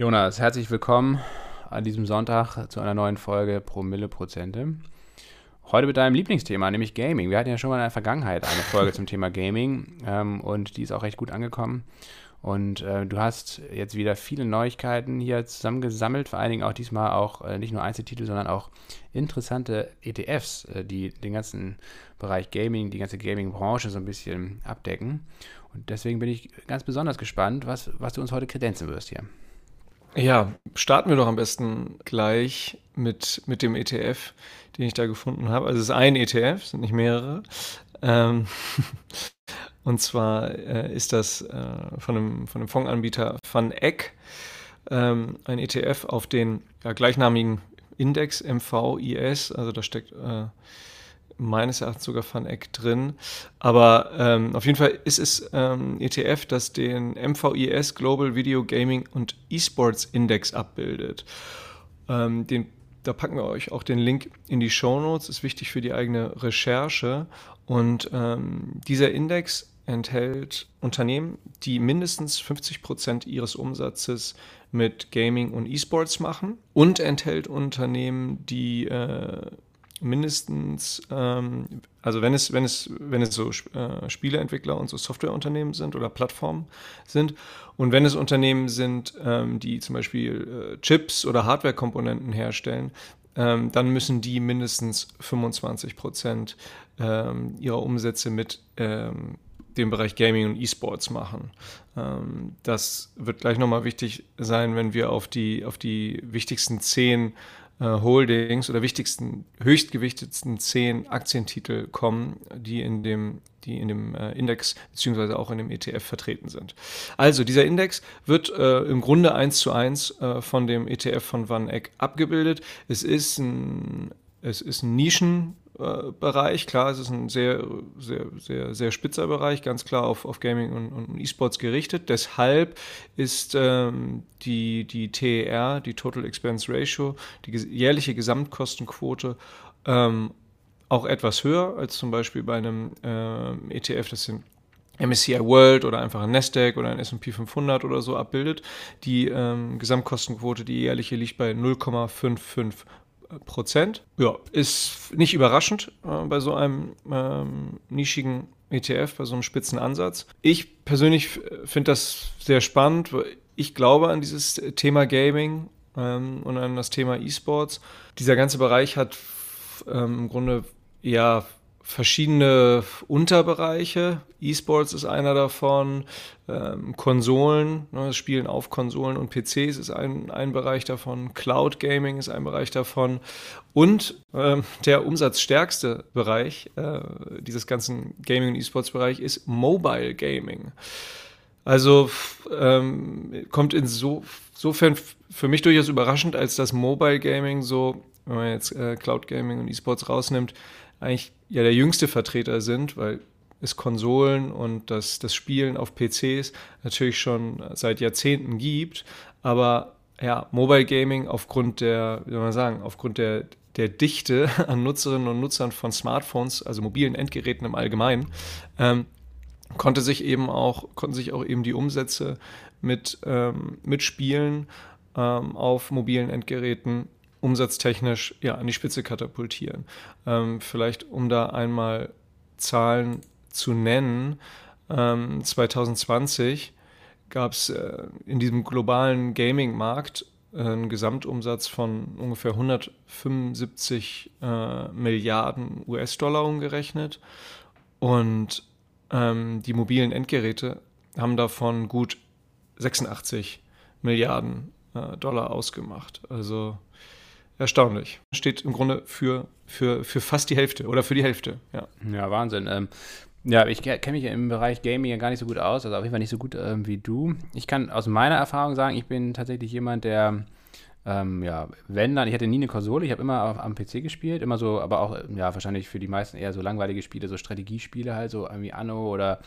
Jonas, herzlich willkommen an diesem Sonntag zu einer neuen Folge Promille Prozente. Heute mit deinem Lieblingsthema, nämlich Gaming. Wir hatten ja schon mal in der Vergangenheit eine Folge zum Thema Gaming ähm, und die ist auch recht gut angekommen. Und äh, du hast jetzt wieder viele Neuigkeiten hier zusammengesammelt, vor allen Dingen auch diesmal auch äh, nicht nur Einzeltitel, sondern auch interessante ETFs, äh, die den ganzen Bereich Gaming, die ganze Gaming-Branche so ein bisschen abdecken. Und deswegen bin ich ganz besonders gespannt, was, was du uns heute kredenzen wirst hier. Ja, starten wir doch am besten gleich mit, mit dem ETF, den ich da gefunden habe. Also es ist ein ETF, es sind nicht mehrere. Ähm, und zwar äh, ist das äh, von, einem, von einem Fondsanbieter Van Eck ähm, ein ETF auf den ja, gleichnamigen Index MVIS. Also da steckt äh, meines Erachtens sogar Van Eck drin. Aber ähm, auf jeden Fall ist es ähm, ETF, das den MVIS Global Video Gaming und Esports Index abbildet. Ähm, den, da packen wir euch auch den Link in die Show Notes, ist wichtig für die eigene Recherche. Und ähm, dieser Index enthält Unternehmen, die mindestens 50 Prozent ihres Umsatzes mit Gaming und E-Sports machen und enthält Unternehmen, die äh, mindestens, ähm, also wenn es, wenn es, wenn es so äh, Spieleentwickler und so Softwareunternehmen sind oder Plattformen sind und wenn es Unternehmen sind, ähm, die zum Beispiel äh, Chips oder Hardwarekomponenten herstellen, ähm, dann müssen die mindestens 25 Prozent ähm, ihrer Umsätze mit ähm, dem Bereich Gaming und E-Sports machen. Ähm, das wird gleich nochmal wichtig sein, wenn wir auf die, auf die wichtigsten zehn Holdings oder wichtigsten, höchstgewichtetsten zehn Aktientitel kommen, die in dem, die in dem äh, Index beziehungsweise auch in dem ETF vertreten sind. Also dieser Index wird äh, im Grunde eins zu eins äh, von dem ETF von Van Eck abgebildet. Es ist ein, es ist ein Nischen äh, Bereich. Klar, es ist ein sehr, sehr, sehr, sehr spitzer Bereich, ganz klar auf, auf Gaming und, und E-Sports gerichtet. Deshalb ist ähm, die, die TER, die Total Expense Ratio, die jährliche Gesamtkostenquote, ähm, auch etwas höher als zum Beispiel bei einem äh, ETF, das sind MSCI World oder einfach ein Nasdaq oder ein S&P 500 oder so abbildet. Die ähm, Gesamtkostenquote, die jährliche, liegt bei 0,55 Prozent. Ja, ist nicht überraschend äh, bei so einem ähm, nischigen ETF, bei so einem spitzen Ansatz. Ich persönlich finde das sehr spannend. Ich glaube an dieses Thema Gaming ähm, und an das Thema E-Sports. Dieser ganze Bereich hat ähm, im Grunde ja verschiedene Unterbereiche. E-Sports ist einer davon, ähm, Konsolen, ne, Spielen auf Konsolen und PCs ist ein, ein Bereich davon, Cloud Gaming ist ein Bereich davon und ähm, der umsatzstärkste Bereich äh, dieses ganzen Gaming- und E-Sports-Bereich ist Mobile Gaming. Also ähm, kommt insofern für mich durchaus überraschend, als das Mobile Gaming so, wenn man jetzt äh, Cloud Gaming und E-Sports rausnimmt, eigentlich ja der jüngste Vertreter sind, weil es Konsolen und das, das Spielen auf PCs natürlich schon seit Jahrzehnten gibt. Aber ja, Mobile Gaming aufgrund der, wie soll man sagen, aufgrund der, der Dichte an Nutzerinnen und Nutzern von Smartphones, also mobilen Endgeräten im Allgemeinen, ähm, konnte sich eben auch, konnten sich auch eben die Umsätze mit, ähm, mit Spielen ähm, auf mobilen Endgeräten umsatztechnisch ja, an die Spitze katapultieren. Ähm, vielleicht um da einmal Zahlen zu nennen. Ähm, 2020 gab es äh, in diesem globalen Gaming-Markt äh, einen Gesamtumsatz von ungefähr 175 äh, Milliarden US-Dollar umgerechnet. Und ähm, die mobilen Endgeräte haben davon gut 86 Milliarden äh, Dollar ausgemacht. Also erstaunlich. Steht im Grunde für, für, für fast die Hälfte oder für die Hälfte. Ja, ja Wahnsinn. Ähm, ja, ich kenne mich im Bereich Gaming ja gar nicht so gut aus, also auf jeden Fall nicht so gut ähm, wie du. Ich kann aus meiner Erfahrung sagen, ich bin tatsächlich jemand, der, ähm, ja, wenn dann, ich hatte nie eine Konsole, ich habe immer auf, am PC gespielt, immer so, aber auch, ja, wahrscheinlich für die meisten eher so langweilige Spiele, so Strategiespiele halt, so irgendwie Anno oder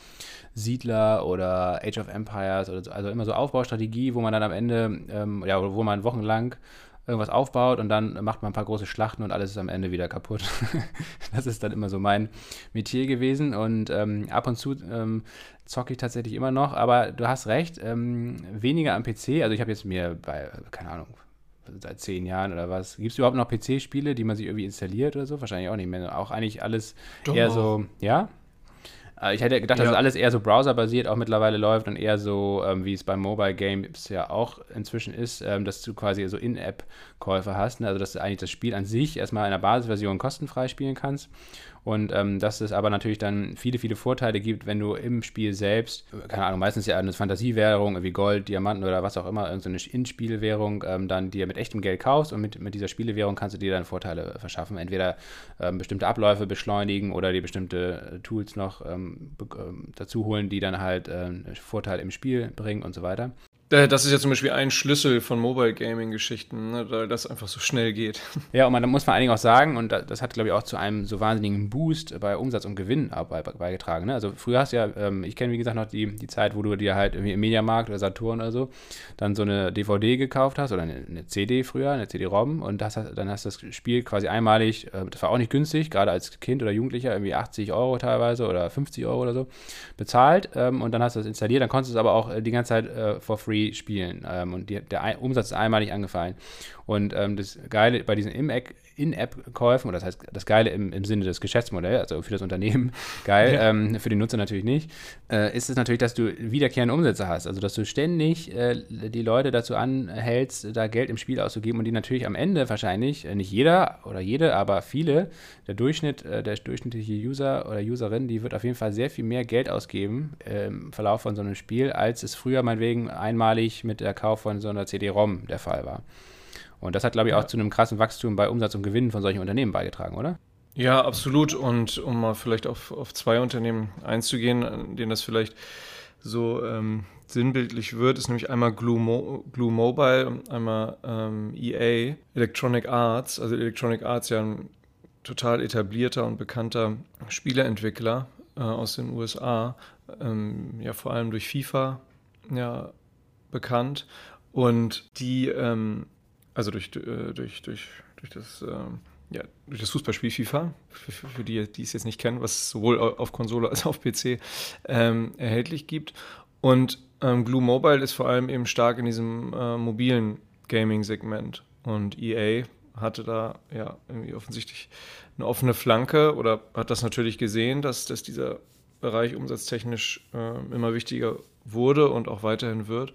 Siedler oder Age of Empires oder so, also immer so Aufbaustrategie, wo man dann am Ende, ähm, ja, wo man wochenlang irgendwas aufbaut und dann macht man ein paar große Schlachten und alles ist am Ende wieder kaputt. das ist dann immer so mein Metier gewesen und ähm, ab und zu ähm, zocke ich tatsächlich immer noch, aber du hast recht, ähm, weniger am PC. Also ich habe jetzt mir bei, keine Ahnung, seit zehn Jahren oder was. Gibt es überhaupt noch PC-Spiele, die man sich irgendwie installiert oder so? Wahrscheinlich auch nicht mehr. Auch eigentlich alles Doch. eher so, ja? Äh, ich hätte gedacht, ja. dass alles eher so browserbasiert auch mittlerweile läuft und eher so, ähm, wie es beim Mobile Games ja auch inzwischen ist, ähm, dass du quasi so In-App-Käufe hast. Ne? Also, dass du eigentlich das Spiel an sich erstmal in der Basisversion kostenfrei spielen kannst und ähm, dass es aber natürlich dann viele, viele Vorteile gibt, wenn du im Spiel selbst, keine Ahnung, meistens ja eine Fantasiewährung, wie Gold, Diamanten oder was auch immer, irgendeine so In-Spielwährung, ähm, dann dir mit echtem Geld kaufst und mit, mit dieser Spielewährung kannst du dir dann Vorteile verschaffen. Entweder ähm, bestimmte Abläufe beschleunigen oder dir bestimmte Tools noch ähm, ähm, dazu holen, die dann halt äh, Vorteile im Spiel bringen und so weiter. Das ist ja zum Beispiel ein Schlüssel von Mobile Gaming-Geschichten, ne, weil das einfach so schnell geht. Ja, und man, da muss man eigentlich auch sagen, und das hat, glaube ich, auch zu einem so wahnsinnigen Boost bei Umsatz und Gewinn beigetragen. Ne? Also früher hast du ja, ähm, ich kenne wie gesagt noch die, die Zeit, wo du dir halt irgendwie im Mediamarkt oder Saturn oder so dann so eine DVD gekauft hast oder eine, eine CD früher, eine CD-ROM und das, dann hast du das Spiel quasi einmalig, äh, das war auch nicht günstig, gerade als Kind oder Jugendlicher, irgendwie 80 Euro teilweise oder 50 Euro oder so bezahlt ähm, und dann hast du das installiert, dann konntest du es aber auch äh, die ganze Zeit äh, for free spielen. Ähm, und die, der Umsatz ist einmalig angefallen. Und ähm, das Geile bei diesen In-App-Käufen, oder das heißt das Geile im, im Sinne des Geschäftsmodells, also für das Unternehmen geil, ja. ähm, für den Nutzer natürlich nicht, äh, ist es natürlich, dass du wiederkehrende Umsätze hast. Also dass du ständig äh, die Leute dazu anhältst, da Geld im Spiel auszugeben und die natürlich am Ende wahrscheinlich, äh, nicht jeder oder jede, aber viele, der Durchschnitt, äh, der durchschnittliche User oder Userin, die wird auf jeden Fall sehr viel mehr Geld ausgeben im Verlauf von so einem Spiel, als es früher meinetwegen einmalig mit der Kauf von so einer CD-ROM der Fall war. Und das hat, glaube ich, auch zu einem krassen Wachstum bei Umsatz und Gewinn von solchen Unternehmen beigetragen, oder? Ja, absolut. Und um mal vielleicht auf, auf zwei Unternehmen einzugehen, denen das vielleicht so ähm, sinnbildlich wird, ist nämlich einmal Glue, Mo Glue Mobile und einmal ähm, EA, Electronic Arts. Also Electronic Arts ja ein total etablierter und bekannter Spieleentwickler äh, aus den USA, ähm, ja vor allem durch FIFA ja bekannt. Und die ähm, also durch, äh, durch, durch, durch das, ähm, ja, durch das Fußballspiel FIFA, für, für, die, die es jetzt nicht kennen, was sowohl auf Konsole als auch auf PC ähm, erhältlich gibt. Und ähm, Glue Mobile ist vor allem eben stark in diesem äh, mobilen Gaming-Segment. Und EA hatte da ja irgendwie offensichtlich eine offene Flanke oder hat das natürlich gesehen, dass, dass dieser Bereich umsatztechnisch äh, immer wichtiger wurde und auch weiterhin wird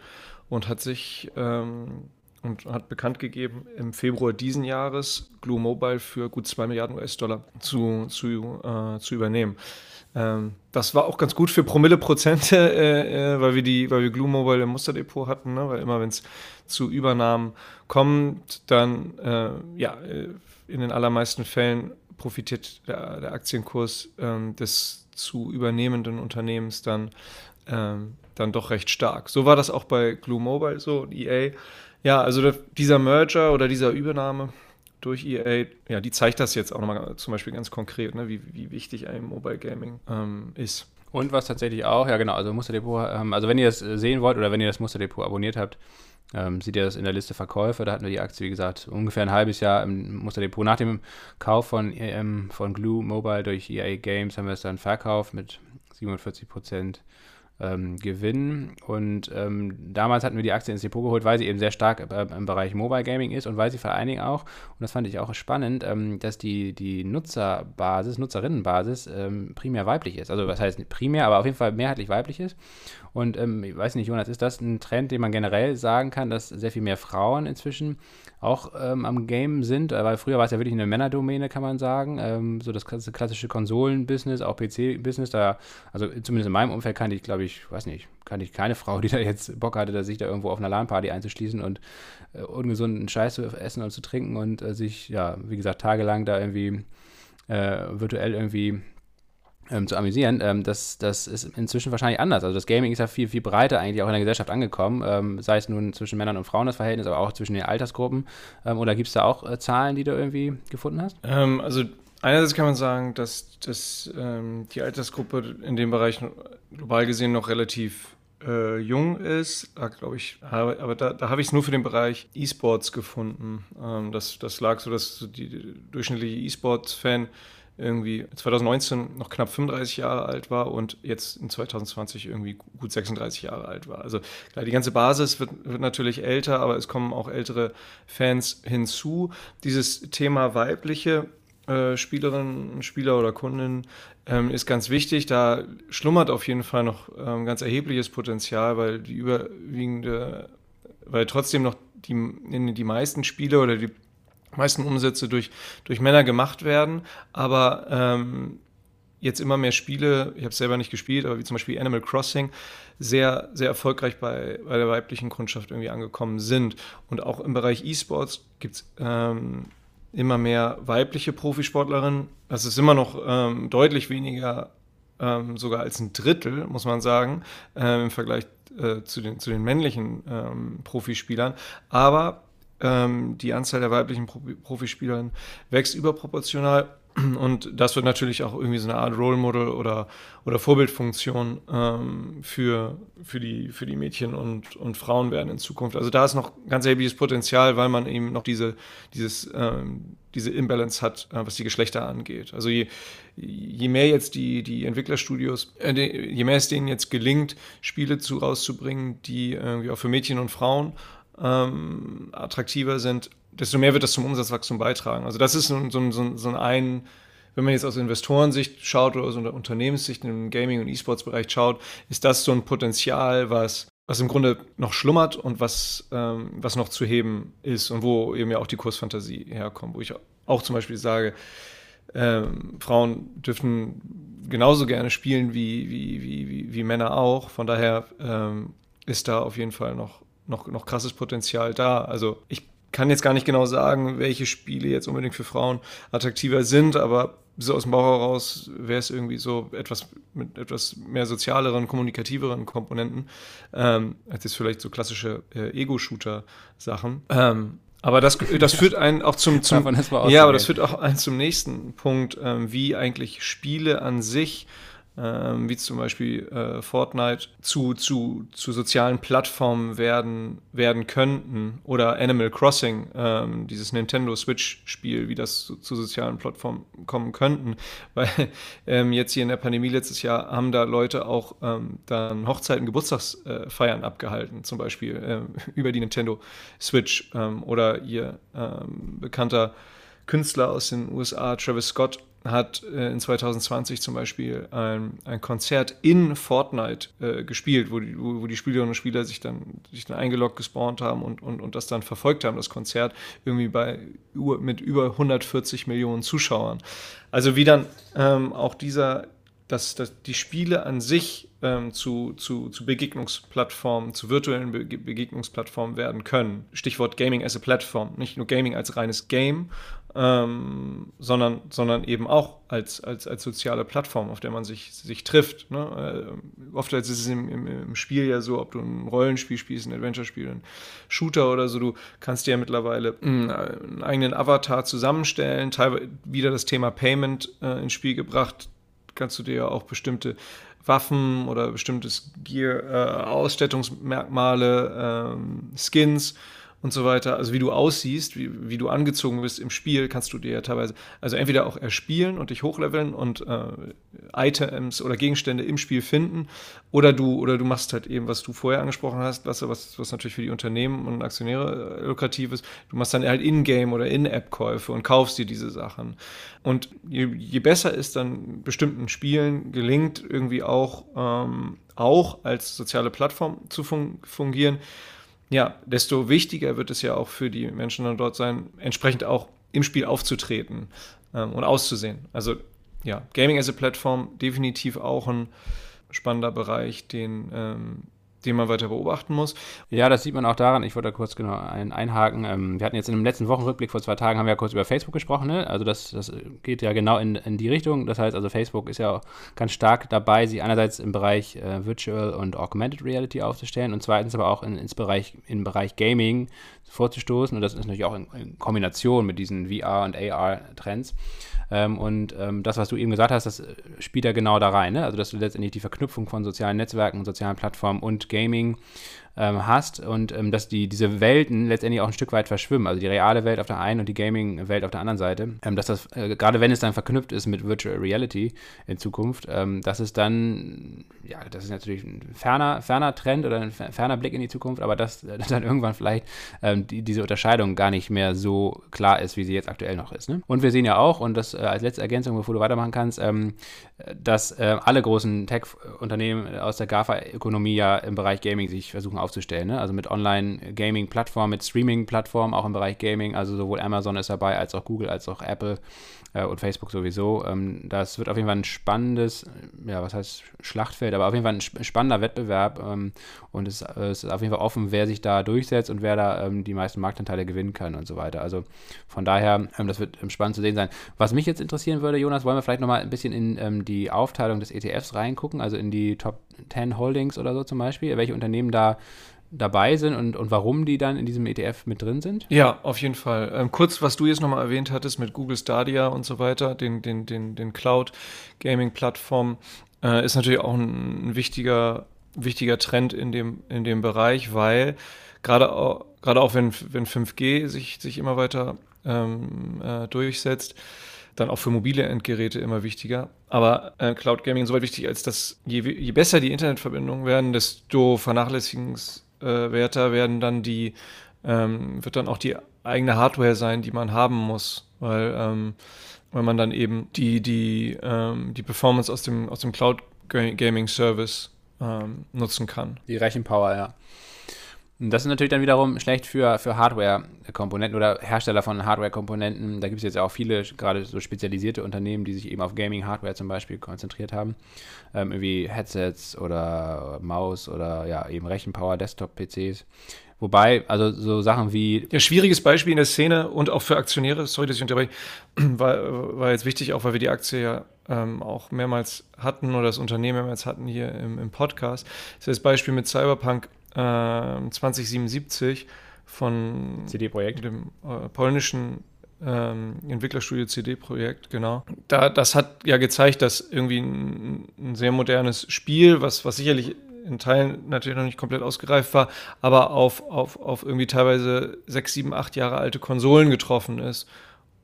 und hat sich ähm, und hat bekannt gegeben, im Februar diesen Jahres Glue Mobile für gut 2 Milliarden US-Dollar zu, zu, äh, zu übernehmen. Ähm, das war auch ganz gut für Promille-Prozente, äh, äh, weil, wir die, weil wir Glue Mobile im Musterdepot hatten, ne? weil immer wenn es zu Übernahmen kommt, dann äh, ja, äh, in den allermeisten Fällen profitiert der, der Aktienkurs ähm, des zu übernehmenden Unternehmens dann, ähm, dann doch recht stark. So war das auch bei Glue Mobile so und EA ja, also dieser Merger oder dieser Übernahme durch EA, ja, die zeigt das jetzt auch nochmal zum Beispiel ganz konkret, ne, wie, wie wichtig ein Mobile Gaming ähm, ist. Und was tatsächlich auch, ja genau, also Musterdepot, ähm, also wenn ihr das sehen wollt oder wenn ihr das Musterdepot abonniert habt, ähm, seht ihr das in der Liste Verkäufe. Da hatten wir die Aktie, wie gesagt, ungefähr ein halbes Jahr im Musterdepot. Nach dem Kauf von, EM, von Glue Mobile durch EA Games haben wir es dann verkauft mit 47 Prozent ähm, Gewinn. Und ähm, damals hatten wir die Aktie ins Depot geholt, weil sie eben sehr stark äh, im Bereich Mobile Gaming ist und weil sie vor allen Dingen auch, und das fand ich auch spannend, ähm, dass die, die Nutzerbasis, Nutzerinnenbasis ähm, primär weiblich ist. Also was heißt primär, aber auf jeden Fall mehrheitlich weiblich ist. Und ähm, ich weiß nicht, Jonas, ist das ein Trend, den man generell sagen kann, dass sehr viel mehr Frauen inzwischen auch ähm, am Game sind? Weil früher war es ja wirklich eine Männerdomäne, kann man sagen. So das klassische Konsolen-Business, auch PC-Business. Da, also zumindest in meinem Umfeld kannte ich, glaube ich, weiß nicht, kannte ich keine Frau, die da jetzt Bock hatte, sich da irgendwo auf einer LAN-Party einzuschließen und äh, ungesunden Scheiß zu essen und zu trinken und äh, sich, ja, wie gesagt, tagelang da irgendwie äh, virtuell irgendwie ähm, zu amüsieren. Ähm, das, das ist inzwischen wahrscheinlich anders. Also das Gaming ist ja viel, viel breiter eigentlich auch in der Gesellschaft angekommen, ähm, sei es nun zwischen Männern und Frauen das Verhältnis, aber auch zwischen den Altersgruppen. Ähm, oder gibt es da auch äh, Zahlen, die du irgendwie gefunden hast? Ähm, also einerseits kann man sagen, dass, dass ähm, die Altersgruppe in dem Bereich global gesehen noch relativ äh, jung ist, glaube ich, aber, aber da, da habe ich es nur für den Bereich E-Sports gefunden. Ähm, das, das lag so, dass die, durchschnittliche E-Sports-Fan irgendwie 2019 noch knapp 35 Jahre alt war und jetzt in 2020 irgendwie gut 36 Jahre alt war. Also klar, die ganze Basis wird, wird natürlich älter, aber es kommen auch ältere Fans hinzu. Dieses Thema weibliche äh, Spielerinnen Spieler oder Kundinnen ähm, ist ganz wichtig. Da schlummert auf jeden Fall noch ähm, ganz erhebliches Potenzial, weil die überwiegende, weil trotzdem noch die, die meisten Spiele oder die meisten Umsätze durch, durch Männer gemacht werden, aber ähm, jetzt immer mehr Spiele, ich habe es selber nicht gespielt, aber wie zum Beispiel Animal Crossing, sehr, sehr erfolgreich bei, bei der weiblichen Kundschaft irgendwie angekommen sind. Und auch im Bereich E-Sports gibt es ähm, immer mehr weibliche Profisportlerinnen. Das ist immer noch ähm, deutlich weniger, ähm, sogar als ein Drittel, muss man sagen, äh, im Vergleich äh, zu, den, zu den männlichen ähm, Profispielern. Aber ähm, die Anzahl der weiblichen Profispielerinnen wächst überproportional. Und das wird natürlich auch irgendwie so eine Art Role Model oder, oder Vorbildfunktion ähm, für, für, die, für die Mädchen und, und Frauen werden in Zukunft. Also da ist noch ganz erhebliches Potenzial, weil man eben noch diese, dieses, ähm, diese Imbalance hat, äh, was die Geschlechter angeht. Also je, je mehr jetzt die, die Entwicklerstudios, äh, je mehr es denen jetzt gelingt, Spiele zu rauszubringen, die irgendwie auch für Mädchen und Frauen ähm, attraktiver sind, desto mehr wird das zum Umsatzwachstum beitragen. Also das ist so, so, so, so ein, wenn man jetzt aus Investorensicht schaut oder aus Unternehmenssicht im Gaming- und E-Sports-Bereich schaut, ist das so ein Potenzial, was, was im Grunde noch schlummert und was, ähm, was noch zu heben ist und wo eben ja auch die Kursfantasie herkommt, wo ich auch zum Beispiel sage, ähm, Frauen dürfen genauso gerne spielen wie, wie, wie, wie, Männer auch. Von daher ähm, ist da auf jeden Fall noch noch, noch krasses Potenzial da. Also ich kann jetzt gar nicht genau sagen, welche Spiele jetzt unbedingt für Frauen attraktiver sind, aber so aus dem Bauch heraus wäre es irgendwie so etwas mit etwas mehr sozialeren, kommunikativeren Komponenten, ähm, als jetzt vielleicht so klassische äh, Ego-Shooter-Sachen. Ähm, aber das, das führt einen auch zum, zum ja, aber das führt auch einen zum nächsten Punkt, ähm, wie eigentlich Spiele an sich ähm, wie zum Beispiel äh, Fortnite, zu, zu, zu sozialen Plattformen werden, werden könnten. Oder Animal Crossing, ähm, dieses Nintendo Switch-Spiel, wie das zu, zu, sozialen Plattformen kommen könnten. Weil ähm, jetzt hier in der Pandemie letztes Jahr haben da Leute auch ähm, dann Hochzeiten, Geburtstagsfeiern äh, abgehalten, zum Beispiel äh, über die Nintendo Switch. Ähm, oder ihr ähm, bekannter Künstler aus den USA, Travis Scott, hat äh, in 2020 zum Beispiel ein, ein Konzert in Fortnite äh, gespielt, wo die, wo, wo die Spielerinnen und Spieler sich dann, sich dann eingeloggt, gespawnt haben und, und, und das dann verfolgt haben, das Konzert, irgendwie bei mit über 140 Millionen Zuschauern. Also wie dann ähm, auch dieser, dass, dass die Spiele an sich ähm, zu, zu, zu Begegnungsplattformen, zu virtuellen Be Begegnungsplattformen werden können. Stichwort Gaming as a Platform. Nicht nur Gaming als reines Game, ähm, sondern, sondern eben auch als, als, als soziale Plattform, auf der man sich, sich trifft. Ne? Äh, oft ist es im, im, im, Spiel ja so, ob du ein Rollenspiel spielst, ein Adventure-Spiel, ein Shooter oder so, du kannst dir ja mittlerweile einen, einen eigenen Avatar zusammenstellen, teilweise wieder das Thema Payment äh, ins Spiel gebracht, kannst du dir ja auch bestimmte Waffen oder bestimmtes Gear, äh, Ausstattungsmerkmale, ähm, Skins und so weiter, also wie du aussiehst, wie, wie du angezogen bist im Spiel, kannst du dir ja teilweise, also entweder auch erspielen und dich hochleveln und äh, Items oder Gegenstände im Spiel finden, oder du, oder du machst halt eben, was du vorher angesprochen hast, was, was, was natürlich für die Unternehmen und Aktionäre äh, lukrativ ist, du machst dann halt In-Game oder In-App-Käufe und kaufst dir diese Sachen. Und je, je besser es dann bestimmten Spielen gelingt, irgendwie auch, ähm, auch als soziale Plattform zu fun fungieren, ja, desto wichtiger wird es ja auch für die Menschen dann dort sein, entsprechend auch im Spiel aufzutreten ähm, und auszusehen. Also ja, Gaming as a Plattform definitiv auch ein spannender Bereich, den ähm, den man weiter beobachten muss. Ja, das sieht man auch daran, ich wollte da kurz genau ein, einhaken. Ähm, wir hatten jetzt in dem letzten Wochenrückblick vor zwei Tagen, haben wir ja kurz über Facebook gesprochen, ne? Also das, das geht ja genau in, in die Richtung. Das heißt, also Facebook ist ja ganz stark dabei, sich einerseits im Bereich äh, Virtual und Augmented Reality aufzustellen und zweitens aber auch in, ins Bereich, im Bereich Gaming vorzustoßen. Und das ist natürlich auch in, in Kombination mit diesen VR- und AR-Trends. Ähm, und ähm, das, was du eben gesagt hast, das äh, spielt ja genau da rein. Ne? Also, dass du letztendlich die Verknüpfung von sozialen Netzwerken, sozialen Plattformen und Gaming ähm, hast und ähm, dass die, diese Welten letztendlich auch ein Stück weit verschwimmen. Also die reale Welt auf der einen und die Gaming-Welt auf der anderen Seite. Ähm, dass das, äh, gerade wenn es dann verknüpft ist mit Virtual Reality in Zukunft, ähm, dass es dann, ja, das ist natürlich ein ferner, ferner Trend oder ein ferner Blick in die Zukunft, aber dass äh, dann irgendwann vielleicht ähm, die, diese Unterscheidung gar nicht mehr so klar ist, wie sie jetzt aktuell noch ist. Ne? Und wir sehen ja auch, und das äh, als letzte Ergänzung, bevor du weitermachen kannst, ähm, dass äh, alle großen Tech-Unternehmen aus der GAFA-Ökonomie ja im Bereich Gaming sich versuchen aufzustellen. Ne? Also mit Online-Gaming-Plattformen, mit Streaming-Plattformen, auch im Bereich Gaming. Also sowohl Amazon ist dabei, als auch Google, als auch Apple äh, und Facebook sowieso. Ähm, das wird auf jeden Fall ein spannendes, ja, was heißt Schlachtfeld, aber auf jeden Fall ein spannender Wettbewerb. Ähm, und es, es, ist auf jeden Fall offen, wer sich da durchsetzt und wer da ähm, die meisten Marktanteile gewinnen kann und so weiter. Also von daher, ähm, das wird ähm, spannend zu sehen sein. Was mich jetzt interessieren würde, Jonas, wollen wir vielleicht nochmal ein bisschen in ähm, die Aufteilung des ETFs reingucken, also in die Top 10 Holdings oder so zum Beispiel, welche Unternehmen da dabei sind und, und warum die dann in diesem ETF mit drin sind? Ja, auf jeden Fall. Ähm, kurz, was du jetzt nochmal erwähnt hattest mit Google Stadia und so weiter, den, den, den, den Cloud-Gaming-Plattformen, äh, ist natürlich auch ein, ein, wichtiger, wichtiger Trend in dem, in dem Bereich, weil gerade auch, gerade auch wenn, wenn 5G sich, sich immer weiter ähm, äh, durchsetzt, dann auch für mobile Endgeräte immer wichtiger. Aber äh, Cloud Gaming insoweit wichtig, als dass je, je besser die Internetverbindungen werden, desto vernachlässigenswerter werden dann die, ähm, wird dann auch die eigene Hardware sein, die man haben muss, weil, ähm, weil man dann eben die, die, ähm, die Performance aus dem, aus dem Cloud Gaming Service ähm, nutzen kann. Die Rechenpower, ja. Das ist natürlich dann wiederum schlecht für, für Hardware-Komponenten oder Hersteller von Hardware-Komponenten. Da gibt es jetzt auch viele, gerade so spezialisierte Unternehmen, die sich eben auf Gaming-Hardware zum Beispiel konzentriert haben. Ähm, irgendwie Headsets oder Maus oder ja, eben Rechenpower, Desktop-PCs. Wobei, also so Sachen wie. Ja, schwieriges Beispiel in der Szene und auch für Aktionäre, sorry, dass ich unterbreche, war, war jetzt wichtig, auch weil wir die Aktie ja ähm, auch mehrmals hatten oder das Unternehmen mehrmals hatten hier im, im Podcast. Das ist das Beispiel mit Cyberpunk 2077 ähm, von CD-Projekt. dem äh, polnischen ähm, Entwicklerstudio CD-Projekt, genau. Da, das hat ja gezeigt, dass irgendwie ein, ein, sehr modernes Spiel, was, was sicherlich in Teilen natürlich noch nicht komplett ausgereift war, aber auf, auf, auf irgendwie teilweise sechs, sieben, acht Jahre alte Konsolen getroffen ist.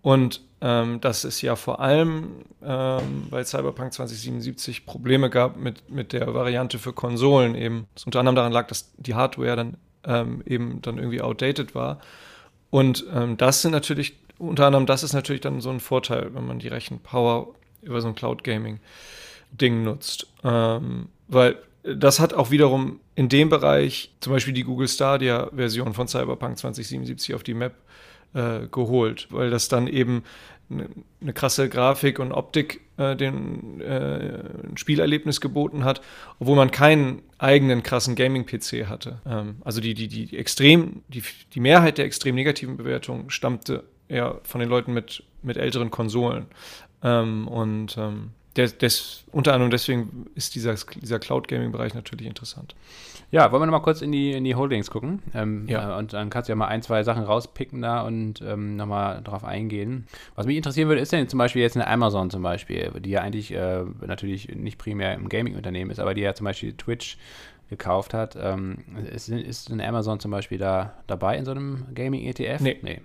Und ähm, dass es ja vor allem ähm, bei Cyberpunk 2077 Probleme gab mit, mit der Variante für Konsolen eben. Das unter anderem daran lag, dass die Hardware dann ähm, eben dann irgendwie outdated war. Und ähm, das sind natürlich, unter anderem das ist natürlich dann so ein Vorteil, wenn man die Rechenpower über so ein Cloud Gaming Ding nutzt. Ähm, weil das hat auch wiederum in dem Bereich zum Beispiel die Google Stadia Version von Cyberpunk 2077 auf die Map äh, geholt, weil das dann eben eine krasse Grafik und Optik äh, den, äh, Spielerlebnis geboten hat, obwohl man keinen eigenen krassen Gaming-PC hatte. Ähm, also die, die, die extrem, die, die Mehrheit der extrem negativen Bewertungen stammte eher von den Leuten mit, mit älteren Konsolen. Ähm, und ähm, des, des, unter anderem deswegen ist dieser, dieser Cloud-Gaming-Bereich natürlich interessant. Ja, wollen wir nochmal kurz in die, in die Holdings gucken? Ähm, ja. Äh, und dann kannst du ja mal ein, zwei Sachen rauspicken da und ähm, nochmal drauf eingehen. Was mich interessieren würde, ist denn zum Beispiel jetzt eine Amazon zum Beispiel, die ja eigentlich äh, natürlich nicht primär im Gaming-Unternehmen ist, aber die ja zum Beispiel Twitch gekauft hat. Ähm, ist, ist eine Amazon zum Beispiel da dabei in so einem Gaming-ETF? Nee. nee.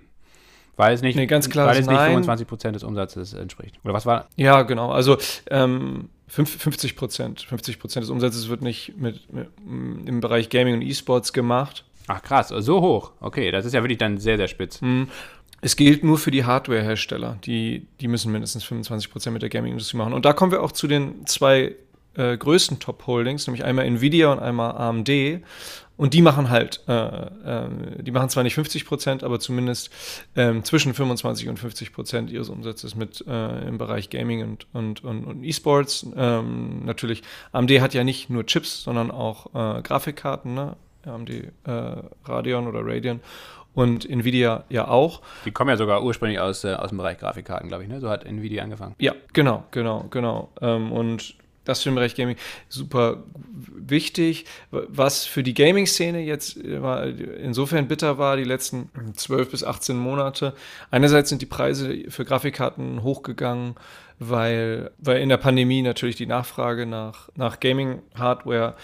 Weil es nicht, nee, ganz klar weil es nicht 25 Prozent des Umsatzes entspricht. Oder was war? Ja, genau. Also ähm, 50 Prozent. 50 Prozent des Umsatzes wird nicht mit, mit, im Bereich Gaming und E-Sports gemacht. Ach krass, so hoch. Okay, das ist ja wirklich dann sehr, sehr spitz. Mhm. Es gilt nur für die Hardware-Hersteller. Die, die müssen mindestens 25 Prozent mit der Gaming-Industrie machen. Und da kommen wir auch zu den zwei äh, größten Top-Holdings, nämlich einmal Nvidia und einmal AMD. Und die machen halt, äh, äh, die machen zwar nicht 50 Prozent, aber zumindest ähm, zwischen 25 und 50 Prozent ihres Umsatzes mit äh, im Bereich Gaming und, und, und, und E-Sports. Ähm, natürlich, AMD hat ja nicht nur Chips, sondern auch äh, Grafikkarten, ne? AMD äh, Radeon oder Radeon und Nvidia ja auch. Die kommen ja sogar ursprünglich aus, äh, aus dem Bereich Grafikkarten, glaube ich, ne? So hat Nvidia angefangen. Ja, genau, genau, genau. Ähm, und das für den Bereich Gaming super wichtig. Was für die Gaming-Szene jetzt insofern bitter war, die letzten 12 bis 18 Monate. Einerseits sind die Preise für Grafikkarten hochgegangen, weil, weil in der Pandemie natürlich die Nachfrage nach, nach Gaming-Hardware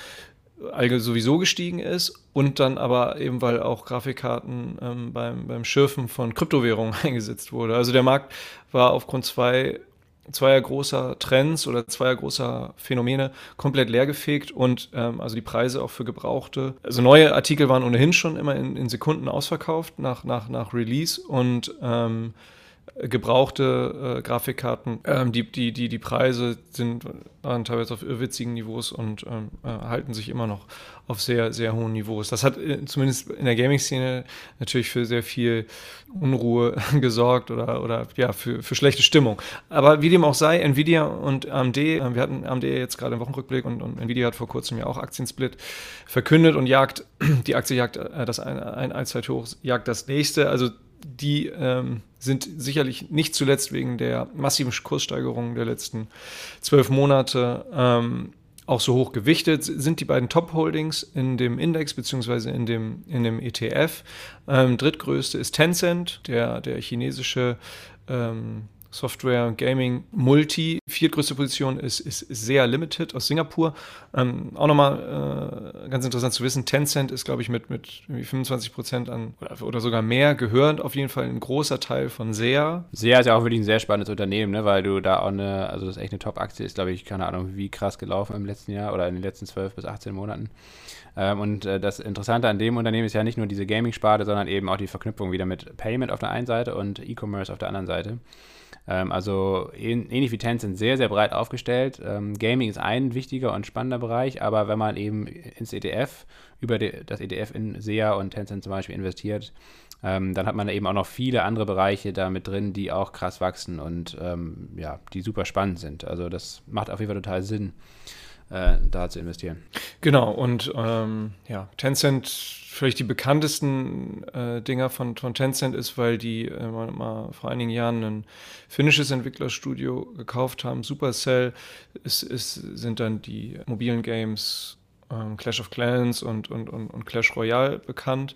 sowieso gestiegen ist und dann aber eben, weil auch Grafikkarten ähm, beim, beim Schürfen von Kryptowährungen eingesetzt wurde. Also der Markt war aufgrund zwei, zweier großer Trends oder zweier großer Phänomene komplett leergefegt und ähm, also die Preise auch für gebrauchte, also neue Artikel waren ohnehin schon immer in, in Sekunden ausverkauft nach, nach, nach Release und ähm, gebrauchte äh, Grafikkarten. Ähm, die, die, die, die Preise sind waren teilweise auf irrwitzigen Niveaus und ähm, äh, halten sich immer noch auf sehr, sehr hohen Niveaus. Das hat äh, zumindest in der Gaming-Szene natürlich für sehr viel Unruhe gesorgt oder, oder ja, für, für schlechte Stimmung. Aber wie dem auch sei, Nvidia und AMD, äh, wir hatten AMD jetzt gerade im Wochenrückblick und, und Nvidia hat vor kurzem ja auch Aktiensplit verkündet und jagt, die Aktie jagt äh, das ein, ein Allzeithoch, jagt das nächste. Also die ähm, sind sicherlich nicht zuletzt wegen der massiven Kurssteigerung der letzten zwölf Monate ähm, auch so hoch gewichtet. Sind die beiden Top-Holdings in dem Index bzw. in dem, in dem ETF. Ähm, drittgrößte ist Tencent, der, der chinesische ähm, Software, Gaming, Multi. Viertgrößte Position ist, ist, sehr limited aus Singapur. Ähm, auch nochmal äh, ganz interessant zu wissen, Tencent ist, glaube ich, mit, mit 25 Prozent an oder, oder, sogar mehr gehörend auf jeden Fall ein großer Teil von SEA. SEA ist ja auch wirklich ein sehr spannendes Unternehmen, ne? weil du da auch eine, also das ist echt eine Top-Aktie, ist, glaube ich, keine Ahnung, wie krass gelaufen im letzten Jahr oder in den letzten 12 bis 18 Monaten. Ähm, und äh, das Interessante an dem Unternehmen ist ja nicht nur diese Gaming-Sparte, sondern eben auch die Verknüpfung wieder mit Payment auf der einen Seite und E-Commerce auf der anderen Seite. Ähm, also ähnlich wie Tencent sehr, sehr breit aufgestellt. Ähm, Gaming ist ein wichtiger und spannender Bereich, aber wenn man eben ins ETF, über die, das ETF in SEA und Tencent zum Beispiel investiert, ähm, dann hat man eben auch noch viele andere Bereiche da mit drin, die auch krass wachsen und ähm, ja, die super spannend sind. Also das macht auf jeden Fall total Sinn äh, da zu investieren. Genau, und ähm, ja, Tencent, vielleicht die bekanntesten äh, Dinger von, von Tencent ist, weil die äh, mal, vor einigen Jahren ein finnisches Entwicklerstudio gekauft haben. Supercell ist, ist, sind dann die mobilen Games ähm, Clash of Clans und, und, und, und, Clash Royale bekannt,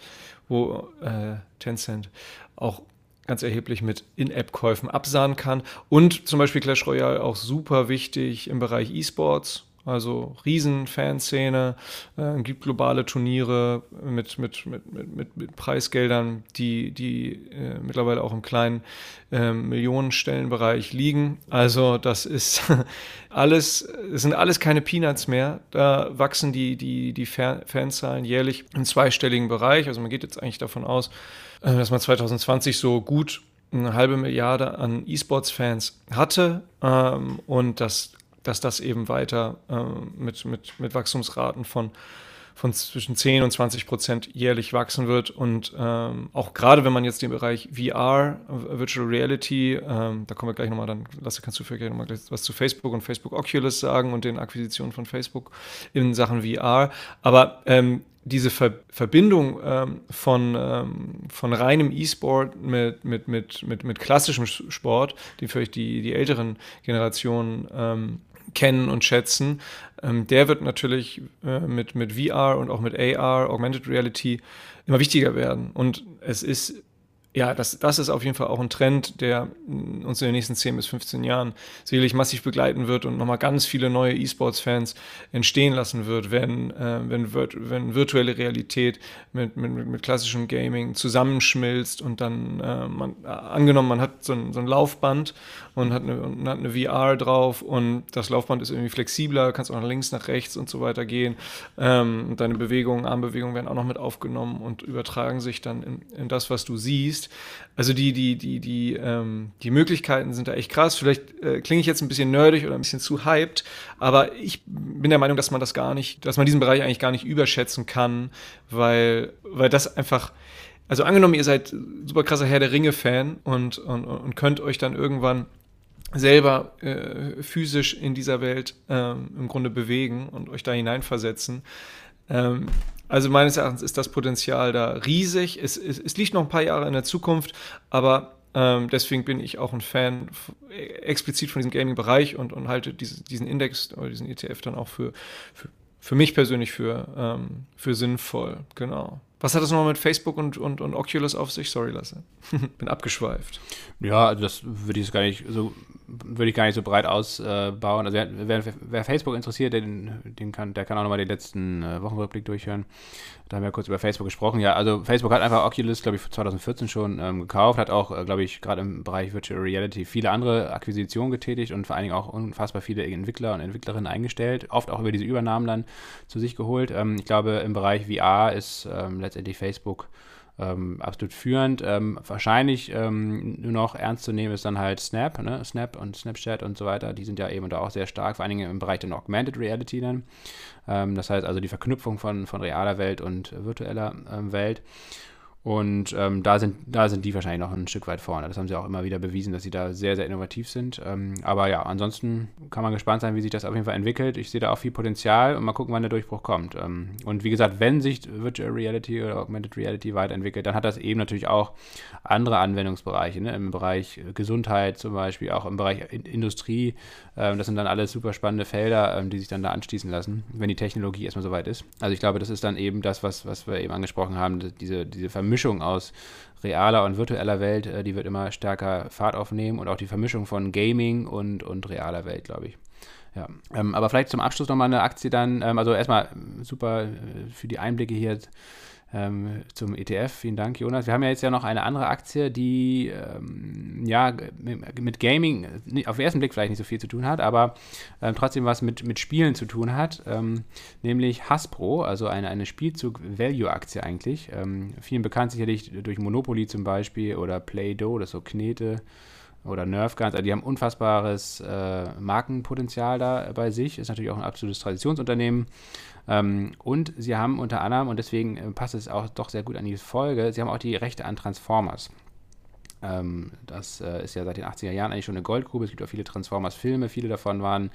wo äh, Tencent auch ganz erheblich mit In-App-Käufen absahen kann. Und zum Beispiel Clash Royale auch super wichtig im Bereich E-Sports also Riesen-Fanszene, äh, gibt globale Turniere mit, mit, mit, mit, mit Preisgeldern, die, die äh, mittlerweile auch im kleinen äh, Millionenstellenbereich liegen. Also das ist alles, es sind alles keine Peanuts mehr. Da wachsen die, die, die Fanzahlen jährlich im zweistelligen Bereich. Also man geht jetzt eigentlich davon aus, äh, dass man 2020 so gut eine halbe Milliarde an E-Sports-Fans hatte ähm, und dass dass das eben weiter äh, mit, mit, mit Wachstumsraten von, von zwischen 10 und 20 Prozent jährlich wachsen wird. Und ähm, auch gerade wenn man jetzt den Bereich VR, Virtual Reality, ähm, da kommen wir gleich nochmal, dann Lasse, kannst du vielleicht nochmal was zu Facebook und Facebook Oculus sagen und den Akquisitionen von Facebook in Sachen VR. Aber ähm, diese Ver Verbindung ähm, von, ähm, von reinem E-Sport mit, mit, mit, mit, mit klassischem Sport, die vielleicht die, die älteren Generationen ähm, kennen und schätzen. Ähm, der wird natürlich äh, mit, mit VR und auch mit AR, Augmented Reality, immer wichtiger werden. Und es ist ja, das, das ist auf jeden Fall auch ein Trend, der uns in den nächsten 10 bis 15 Jahren sicherlich massiv begleiten wird und nochmal ganz viele neue E-Sports-Fans entstehen lassen wird, wenn, äh, wenn, wenn virtuelle Realität mit, mit, mit klassischem Gaming zusammenschmilzt und dann, äh, man, äh, angenommen, man hat so ein, so ein Laufband und hat, eine, und hat eine VR drauf und das Laufband ist irgendwie flexibler, kannst auch nach links, nach rechts und so weiter gehen. Ähm, deine Bewegungen, Armbewegungen werden auch noch mit aufgenommen und übertragen sich dann in, in das, was du siehst. Also die, die, die, die, ähm, die Möglichkeiten sind da echt krass. Vielleicht äh, klinge ich jetzt ein bisschen nerdig oder ein bisschen zu hyped, aber ich bin der Meinung, dass man das gar nicht, dass man diesen Bereich eigentlich gar nicht überschätzen kann, weil, weil das einfach also angenommen, ihr seid super krasser Herr der Ringe-Fan und, und, und könnt euch dann irgendwann selber äh, physisch in dieser Welt ähm, im Grunde bewegen und euch da hineinversetzen. Ähm, also meines Erachtens ist das Potenzial da riesig. Es, es, es, liegt noch ein paar Jahre in der Zukunft, aber Ähm, deswegen bin ich auch ein Fan explizit von diesem Gaming-Bereich und, und halte diese, diesen Index oder diesen ETF dann auch für, für, für mich persönlich für, ähm, für sinnvoll. Genau. Was hat das nochmal mit Facebook und, und, und Oculus auf sich? Sorry, Lasse. Bin abgeschweift. Ja, also das würde ich gar nicht so würde ich gar nicht so breit ausbauen. also wer, wer, Facebook interessiert, den, den kann, der kann auch nochmal den letzten äh, Wochenrückblick durchhören. Da haben wir kurz über Facebook gesprochen. Ja, also Facebook hat einfach Oculus, glaube ich, 2014 schon ähm, gekauft, hat auch, äh, glaube ich, gerade im Bereich Virtual Reality viele andere Akquisitionen getätigt und vor allen Dingen auch unfassbar viele Entwickler und Entwicklerinnen eingestellt, oft auch über diese Übernahmen dann zu sich geholt. Ähm, ich glaube, im Bereich VR ist ähm, letztendlich Facebook ähm, absolut führend. Ähm, wahrscheinlich ähm, nur noch ernst zu nehmen ist dann halt Snap, ne? Snap und Snapchat und so weiter. Die sind ja eben da auch sehr stark, vor allen Dingen im Bereich der Augmented Reality dann. Ähm, das heißt also die Verknüpfung von, von realer Welt und virtueller ähm, Welt. Und ähm, da, sind, da sind die wahrscheinlich noch ein Stück weit vorne. Das haben sie auch immer wieder bewiesen, dass sie da sehr, sehr innovativ sind. Ähm, aber ja, ansonsten kann man gespannt sein, wie sich das auf jeden Fall entwickelt. Ich sehe da auch viel Potenzial und mal gucken, wann der Durchbruch kommt. Ähm, und wie gesagt, wenn sich Virtual Reality oder Augmented Reality weiterentwickelt, dann hat das eben natürlich auch andere Anwendungsbereiche. Ne? Im Bereich Gesundheit zum Beispiel, auch im Bereich Industrie. Ähm, das sind dann alles super spannende Felder, ähm, die sich dann da anschließen lassen, wenn die Technologie erstmal soweit ist. Also ich glaube, das ist dann eben das, was, was wir eben angesprochen haben, diese, diese Vermittlung Mischung aus realer und virtueller Welt, äh, die wird immer stärker Fahrt aufnehmen und auch die Vermischung von Gaming und, und realer Welt, glaube ich. Ja, ähm, aber vielleicht zum Abschluss nochmal eine Aktie dann, ähm, also erstmal super äh, für die Einblicke hier ähm, zum ETF. Vielen Dank, Jonas. Wir haben ja jetzt ja noch eine andere Aktie, die ähm, ja mit Gaming auf den ersten Blick vielleicht nicht so viel zu tun hat, aber ähm, trotzdem was mit, mit Spielen zu tun hat, ähm, nämlich Hasbro, also eine, eine Spielzug-Value-Aktie eigentlich. Ähm, vielen bekannt sicherlich durch Monopoly zum Beispiel oder Play-Doh, das so Knete oder Nerf Guns, also die haben unfassbares äh, Markenpotenzial da bei sich, ist natürlich auch ein absolutes Traditionsunternehmen. Ähm, und sie haben unter anderem, und deswegen äh, passt es auch doch sehr gut an die Folge, sie haben auch die Rechte an Transformers. Ähm, das äh, ist ja seit den 80er Jahren eigentlich schon eine Goldgrube. Es gibt auch viele Transformers-Filme. Viele davon waren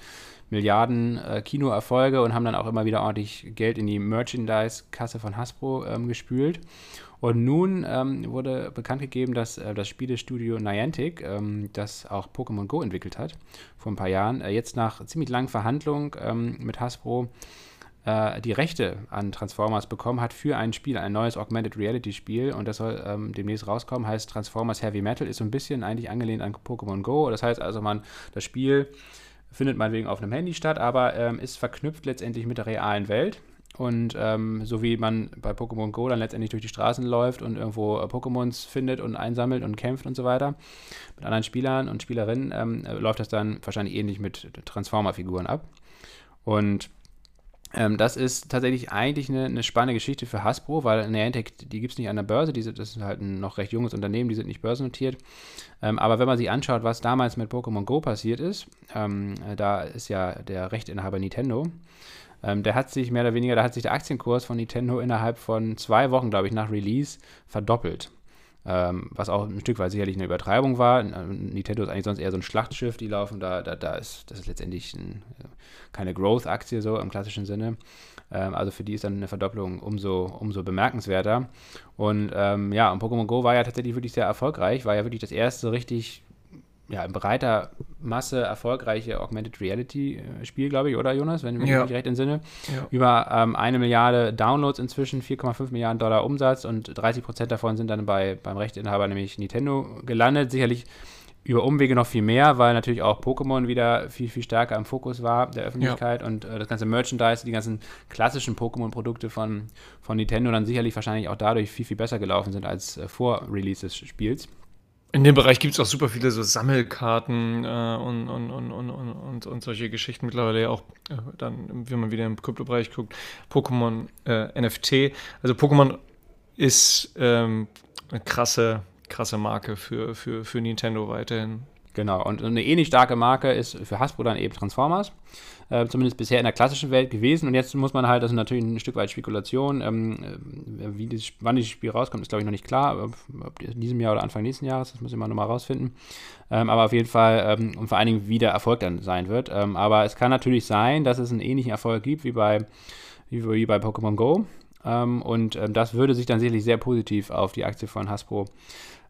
Milliarden äh, Kinoerfolge und haben dann auch immer wieder ordentlich Geld in die Merchandise-Kasse von Hasbro ähm, gespült. Und nun ähm, wurde bekannt gegeben, dass äh, das Spielestudio Niantic, ähm, das auch Pokémon Go entwickelt hat, vor ein paar Jahren, äh, jetzt nach ziemlich langen Verhandlungen ähm, mit Hasbro äh, die Rechte an Transformers bekommen hat für ein Spiel, ein neues Augmented Reality Spiel und das soll ähm, demnächst rauskommen, heißt Transformers Heavy Metal, ist so ein bisschen eigentlich angelehnt an Pokémon Go. Das heißt also, man das Spiel findet meinetwegen auf einem Handy statt, aber ähm, ist verknüpft letztendlich mit der realen Welt. Und ähm, so wie man bei Pokémon Go dann letztendlich durch die Straßen läuft und irgendwo äh, Pokémons findet und einsammelt und kämpft und so weiter mit anderen Spielern und Spielerinnen, ähm, äh, läuft das dann wahrscheinlich ähnlich mit Transformer-Figuren ab. Und ähm, das ist tatsächlich eigentlich eine, eine, spannende Geschichte für Hasbro, weil Niantic, die gibt es nicht an der Börse, die sind, das ist halt ein noch recht junges Unternehmen, die sind nicht börsennotiert. Ähm, aber wenn man sich anschaut, was damals mit Pokémon Go passiert ist, ähm, da ist ja der Rechtinhaber Nintendo, ähm, der hat sich mehr oder weniger, da hat sich der Aktienkurs von Nintendo innerhalb von zwei Wochen, glaube ich, nach Release verdoppelt. Ähm, was auch ein Stück weit sicherlich eine Übertreibung war. Nintendo ist eigentlich sonst eher so ein Schlachtschiff, die laufen da, da, da ist, das ist letztendlich ein, keine Growth-Aktie so im klassischen Sinne. Ähm, also für die ist dann eine Verdopplung umso, umso bemerkenswerter. Und ähm, ja, und Pokémon Go war ja tatsächlich wirklich sehr erfolgreich, war ja wirklich das erste richtig ja, in breiter Masse erfolgreiche Augmented Reality äh, Spiel, glaube ich, oder Jonas, wenn ich ja. mich recht entsinne. Ja. Über ähm, eine Milliarde Downloads inzwischen, 4,5 Milliarden Dollar Umsatz und 30 Prozent davon sind dann bei, beim Rechteinhaber, nämlich Nintendo, gelandet. Sicherlich über Umwege noch viel mehr, weil natürlich auch Pokémon wieder viel, viel stärker im Fokus war der Öffentlichkeit ja. und äh, das ganze Merchandise, die ganzen klassischen Pokémon-Produkte von, von Nintendo dann sicherlich wahrscheinlich auch dadurch viel, viel besser gelaufen sind als äh, vor Release des Spiels. In dem Bereich gibt es auch super viele so Sammelkarten äh, und, und, und, und, und, und, solche Geschichten mittlerweile ja auch, äh, dann, wenn man wieder im Kryptobereich guckt, Pokémon äh, NFT. Also Pokémon ist ähm, eine krasse, krasse Marke für, für, für Nintendo weiterhin. Genau, und eine ähnlich starke Marke ist für Hasbro dann eben Transformers. Äh, zumindest bisher in der klassischen Welt gewesen. Und jetzt muss man halt, das ist natürlich ein Stück weit Spekulation, ähm, äh, wie das, wann dieses Spiel rauskommt, ist glaube ich noch nicht klar. Ob, ob in diesem Jahr oder Anfang nächsten Jahres, das muss ich mal nochmal rausfinden. Ähm, aber auf jeden Fall ähm, und vor allen Dingen, wie der Erfolg dann sein wird. Ähm, aber es kann natürlich sein, dass es einen ähnlichen Erfolg gibt wie bei, wie, wie bei Pokémon Go. Ähm, und ähm, das würde sich dann sicherlich sehr positiv auf die Aktie von Hasbro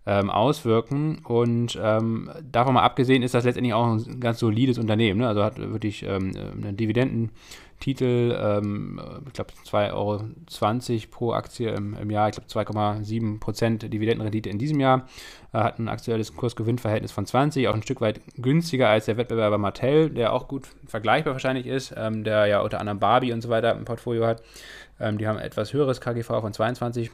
ähm, auswirken. Und ähm, davon mal abgesehen ist das letztendlich auch ein ganz solides Unternehmen. Ne? Also hat wirklich ähm, einen Dividendentitel, ähm, ich glaube 2,20 Euro pro Aktie im, im Jahr, ich glaube 2,7% Dividendenrendite in diesem Jahr. Er hat ein aktuelles Kurs-Gewinn-Verhältnis von 20, auch ein Stück weit günstiger als der Wettbewerber Mattel, der auch gut vergleichbar wahrscheinlich ist, ähm, der ja unter anderem Barbie und so weiter im Portfolio hat. Ähm, die haben etwas höheres KGV von 22.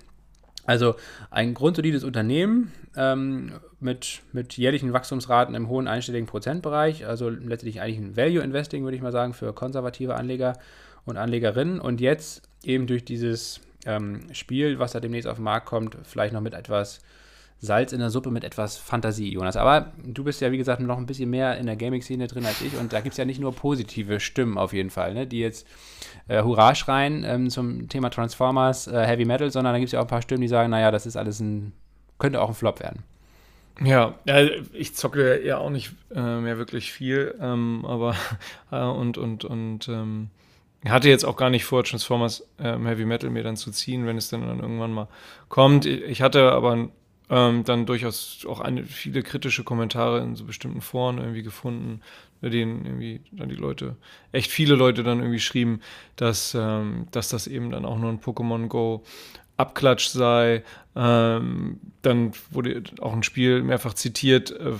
Also ein grundsolides Unternehmen ähm, mit, mit jährlichen Wachstumsraten im hohen einstelligen Prozentbereich, also letztlich eigentlich ein Value Investing, würde ich mal sagen, für konservative Anleger und Anlegerinnen. Und jetzt eben durch dieses ähm, Spiel, was da demnächst auf den Markt kommt, vielleicht noch mit etwas Salz in der Suppe mit etwas Fantasie, Jonas. Aber du bist ja, wie gesagt, noch ein bisschen mehr in der Gaming-Szene drin als ich und da gibt es ja nicht nur positive Stimmen auf jeden Fall, ne, die jetzt äh, Hurra schreien ähm, zum Thema Transformers, äh, Heavy Metal, sondern da gibt es ja auch ein paar Stimmen, die sagen, naja, das ist alles ein, könnte auch ein Flop werden. Ja, ich zocke ja auch nicht äh, mehr wirklich viel, ähm, aber äh, und, und, und ähm, hatte jetzt auch gar nicht vor, Transformers ähm, Heavy Metal mir dann zu ziehen, wenn es dann, dann irgendwann mal kommt. Ich hatte aber ähm, dann durchaus auch eine, viele kritische Kommentare in so bestimmten Foren irgendwie gefunden, bei denen irgendwie dann die Leute, echt viele Leute dann irgendwie schrieben, dass, ähm, dass das eben dann auch nur ein Pokémon Go Abklatsch sei. Ähm, dann wurde auch ein Spiel mehrfach zitiert, äh,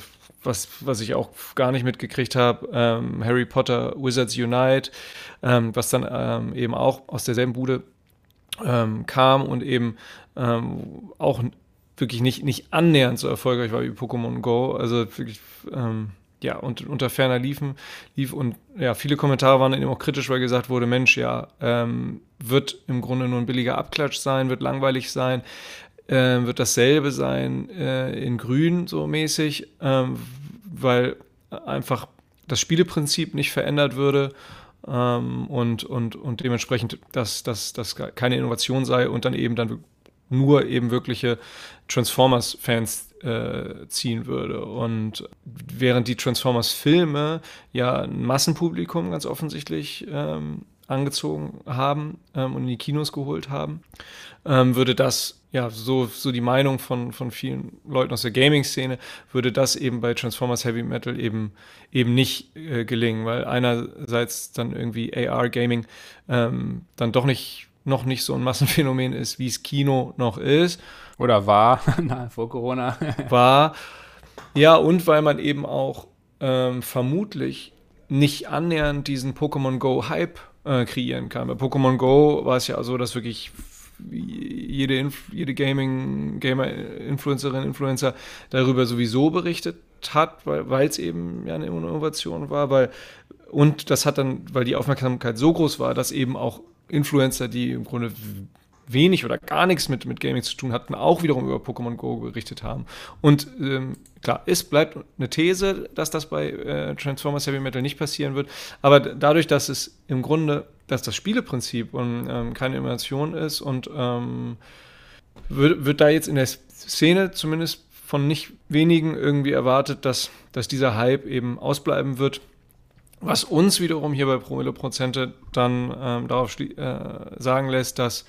was, was ich auch gar nicht mitgekriegt habe, ähm, Harry Potter Wizards Unite, ähm, was dann ähm, eben auch aus derselben Bude kam und eben auch wirklich nicht, nicht annähernd so erfolgreich war wie Pokémon Go. Also wirklich, ähm, ja, und unter ferner liefen, lief und ja, viele Kommentare waren eben auch kritisch, weil gesagt wurde, Mensch, ja, ähm, wird im Grunde nur ein billiger Abklatsch sein, wird langweilig sein, äh, wird dasselbe sein äh, in grün so mäßig, ähm, weil einfach das Spieleprinzip nicht verändert würde ähm, und, und, und dementsprechend, dass das keine Innovation sei und dann eben dann nur eben wirkliche Transformers-Fans äh, ziehen würde. Und während die Transformers-Filme ja ein Massenpublikum ganz offensichtlich ähm, angezogen haben ähm, und in die Kinos geholt haben, ähm, würde das, ja, so, so die Meinung von, von vielen Leuten aus der Gaming-Szene, würde das eben bei Transformers Heavy Metal eben, eben nicht äh, gelingen, weil einerseits dann irgendwie AR-Gaming ähm, dann doch nicht noch nicht so ein Massenphänomen ist, wie es Kino noch ist. Oder war, vor Corona. war. Ja, und weil man eben auch ähm, vermutlich nicht annähernd diesen Pokémon Go-Hype äh, kreieren kann. Bei Pokémon Go war es ja so, dass wirklich jede, Inf jede Gaming, Gamer, Influencerin, Influencer darüber sowieso berichtet hat, weil es eben ja eine Innovation war, weil und das hat dann, weil die Aufmerksamkeit so groß war, dass eben auch Influencer, die im Grunde wenig oder gar nichts mit, mit Gaming zu tun hatten, auch wiederum über Pokémon Go berichtet haben. Und ähm, klar, es bleibt eine These, dass das bei äh, Transformers Heavy Metal nicht passieren wird. Aber dadurch, dass es im Grunde, dass das Spieleprinzip und ähm, keine Innovation ist und ähm, wird, wird da jetzt in der Szene zumindest von nicht wenigen irgendwie erwartet, dass, dass dieser Hype eben ausbleiben wird. Was uns wiederum hier bei Promille Prozente dann ähm, darauf äh, sagen lässt, dass,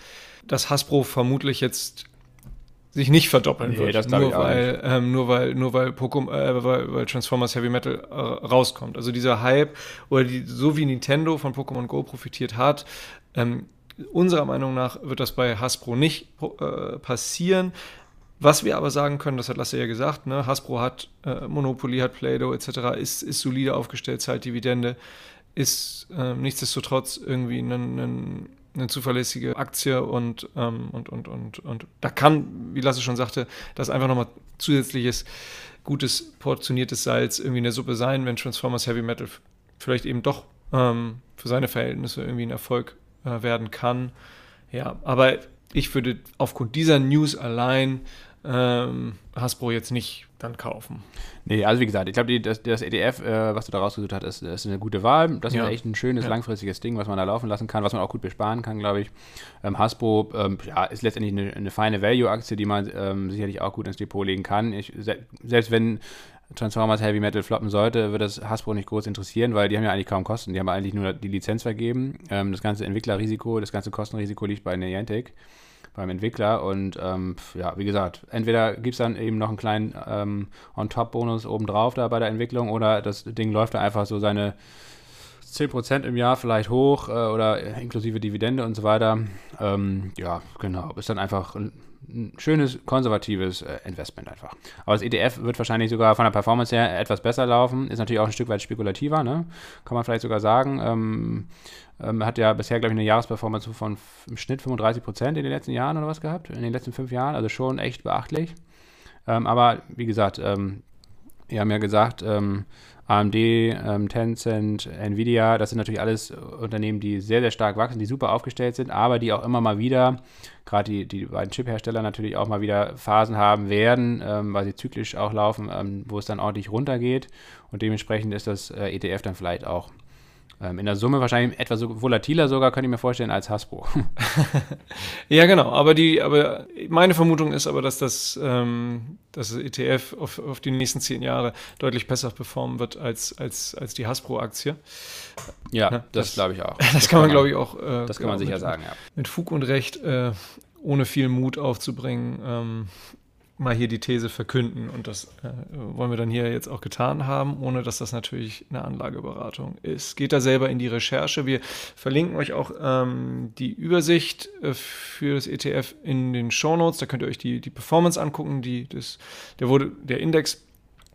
dass Hasbro vermutlich jetzt sich nicht verdoppeln nee, wird. nur, weil, ähm, nur weil, nur weil, Pokémon, äh, weil, weil, Transformers Heavy Metal äh, rauskommt. Also dieser Hype, oder die, so wie Nintendo von Pokémon Go profitiert hat, ähm, unserer Meinung nach wird das bei Hasbro nicht äh, passieren. Was wir aber sagen können, das hat Lasse ja gesagt, ne? Hasbro hat äh, Monopoly, hat Play-Doh etc., ist, ist solide aufgestellt, zahlt Dividende, ist äh, nichtsdestotrotz irgendwie eine, zuverlässige Aktie und, ähm, und, und, und, und da kann, wie Lasse schon sagte, das einfach nochmal zusätzliches, gutes, portioniertes Salz irgendwie in der Suppe sein, wenn Transformers Heavy Metal vielleicht eben doch ähm, für seine Verhältnisse irgendwie ein Erfolg äh, werden kann. Ja, aber ich würde aufgrund dieser News allein ähm, Hasbro jetzt nicht dann kaufen. Nee, also wie gesagt, ich glaube, das, das ETF, äh, was du da rausgesucht hast, ist, ist eine gute Wahl. Das ja. ist echt ein schönes, ja. langfristiges Ding, was man da laufen lassen kann, was man auch gut besparen kann, glaube ich. Ähm, Hasbro ähm, ja, ist letztendlich eine, eine feine Value-Aktie, die man ähm, sicherlich auch gut ins Depot legen kann. Ich, selbst wenn Transformers Heavy Metal floppen sollte, würde das Hasbro nicht groß interessieren, weil die haben ja eigentlich kaum Kosten. Die haben eigentlich nur die Lizenz vergeben. Ähm, das ganze Entwicklerrisiko, das ganze Kostenrisiko liegt bei Niantic beim Entwickler. Und ähm, ja, wie gesagt, entweder gibt es dann eben noch einen kleinen ähm, On-Top-Bonus obendrauf da bei der Entwicklung oder das Ding läuft da einfach so seine 10% im Jahr vielleicht hoch äh, oder inklusive Dividende und so weiter. Ähm, ja, genau. Ist dann einfach ein, ein schönes, konservatives äh, Investment einfach. Aber das ETF wird wahrscheinlich sogar von der Performance her etwas besser laufen. Ist natürlich auch ein Stück weit spekulativer, ne? Kann man vielleicht sogar sagen. Ähm, ähm, hat ja bisher, glaube ich, eine Jahresperformance von im Schnitt 35 Prozent in den letzten Jahren oder was gehabt, in den letzten fünf Jahren, also schon echt beachtlich. Ähm, aber wie gesagt, ähm, wir haben ja gesagt, ähm, AMD, ähm, Tencent, Nvidia, das sind natürlich alles Unternehmen, die sehr, sehr stark wachsen, die super aufgestellt sind, aber die auch immer mal wieder, gerade die, die beiden Chip-Hersteller natürlich auch mal wieder Phasen haben werden, ähm, weil sie zyklisch auch laufen, ähm, wo es dann ordentlich runtergeht. Und dementsprechend ist das äh, ETF dann vielleicht auch in der Summe wahrscheinlich etwas so volatiler sogar, könnte ich mir vorstellen, als Hasbro. ja, genau. Aber, die, aber meine Vermutung ist aber, dass das, ähm, das ETF auf, auf die nächsten zehn Jahre deutlich besser performen wird als, als, als die Hasbro-Aktie. Ja, das, das glaube ich auch. Das, das kann man, glaube ich, auch. Äh, das kann man sicher mit, sagen, ja. Mit Fug und Recht, äh, ohne viel Mut aufzubringen, ähm, mal hier die These verkünden. Und das äh, wollen wir dann hier jetzt auch getan haben, ohne dass das natürlich eine Anlageberatung ist. Geht da selber in die Recherche. Wir verlinken euch auch ähm, die Übersicht äh, für das ETF in den Show Notes. Da könnt ihr euch die, die Performance angucken. Die, das, der, wurde, der Index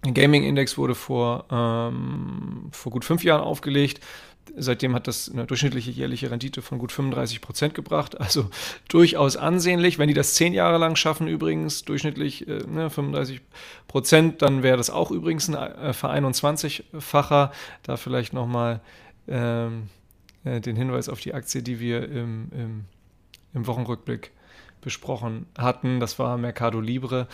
Gaming-Index wurde vor, ähm, vor gut fünf Jahren aufgelegt. Seitdem hat das eine durchschnittliche jährliche Rendite von gut 35 Prozent gebracht. Also durchaus ansehnlich. Wenn die das zehn Jahre lang schaffen, übrigens durchschnittlich äh, ne, 35 Prozent, dann wäre das auch übrigens ein äh, Verein 21-facher. Da vielleicht nochmal ähm, äh, den Hinweis auf die Aktie, die wir im, im, im Wochenrückblick besprochen hatten. Das war Mercado Libre,